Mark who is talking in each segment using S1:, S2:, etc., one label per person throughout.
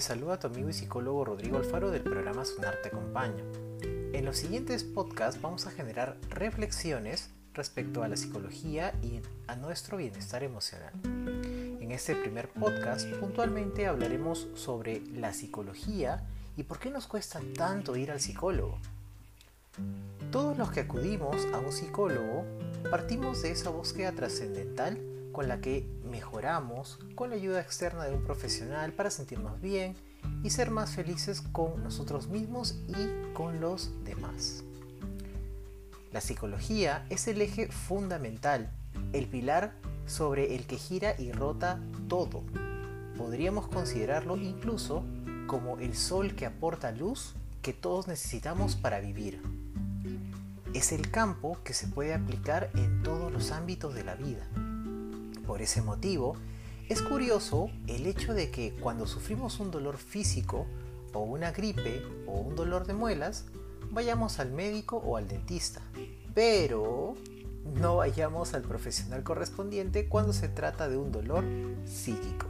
S1: saluda a tu amigo y psicólogo Rodrigo Alfaro del programa Sonar te acompaña. En los siguientes podcasts vamos a generar reflexiones respecto a la psicología y a nuestro bienestar emocional. En este primer podcast puntualmente hablaremos sobre la psicología y por qué nos cuesta tanto ir al psicólogo. Todos los que acudimos a un psicólogo partimos de esa búsqueda trascendental con la que mejoramos con la ayuda externa de un profesional para sentirnos bien y ser más felices con nosotros mismos y con los demás. La psicología es el eje fundamental, el pilar sobre el que gira y rota todo. Podríamos considerarlo incluso como el sol que aporta luz que todos necesitamos para vivir. Es el campo que se puede aplicar en todos los ámbitos de la vida por ese motivo, es curioso el hecho de que cuando sufrimos un dolor físico o una gripe o un dolor de muelas, vayamos al médico o al dentista. Pero no vayamos al profesional correspondiente cuando se trata de un dolor psíquico.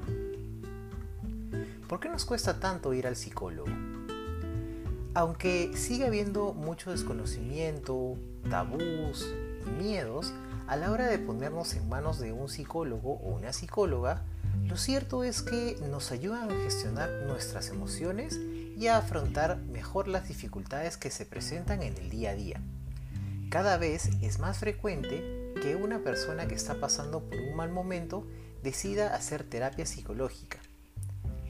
S1: ¿Por qué nos cuesta tanto ir al psicólogo? Aunque sigue habiendo mucho desconocimiento, tabús y miedos, a la hora de ponernos en manos de un psicólogo o una psicóloga, lo cierto es que nos ayudan a gestionar nuestras emociones y a afrontar mejor las dificultades que se presentan en el día a día. Cada vez es más frecuente que una persona que está pasando por un mal momento decida hacer terapia psicológica.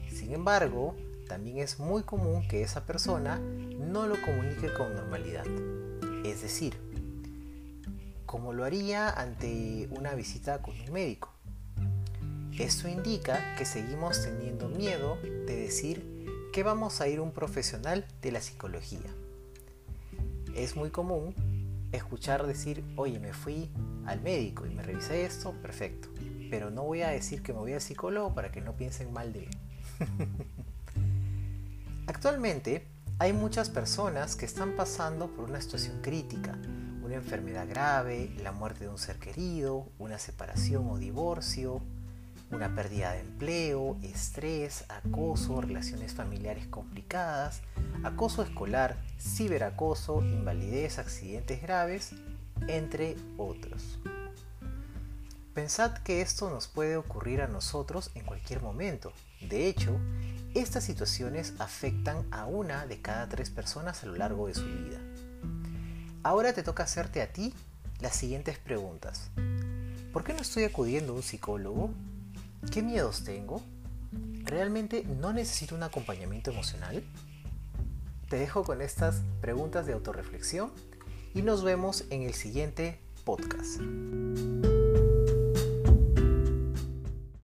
S1: Sin embargo, también es muy común que esa persona no lo comunique con normalidad. Es decir, como lo haría ante una visita con un médico. Esto indica que seguimos teniendo miedo de decir que vamos a ir un profesional de la psicología. Es muy común escuchar decir, oye, me fui al médico y me revisé esto, perfecto. Pero no voy a decir que me voy al psicólogo para que no piensen mal de mí. Actualmente hay muchas personas que están pasando por una situación crítica una enfermedad grave, la muerte de un ser querido, una separación o divorcio, una pérdida de empleo, estrés, acoso, relaciones familiares complicadas, acoso escolar, ciberacoso, invalidez, accidentes graves, entre otros. Pensad que esto nos puede ocurrir a nosotros en cualquier momento. De hecho, estas situaciones afectan a una de cada tres personas a lo largo de su vida. Ahora te toca hacerte a ti las siguientes preguntas. ¿Por qué no estoy acudiendo a un psicólogo? ¿Qué miedos tengo? ¿Realmente no necesito un acompañamiento emocional? Te dejo con estas preguntas de autorreflexión y nos vemos en el siguiente podcast.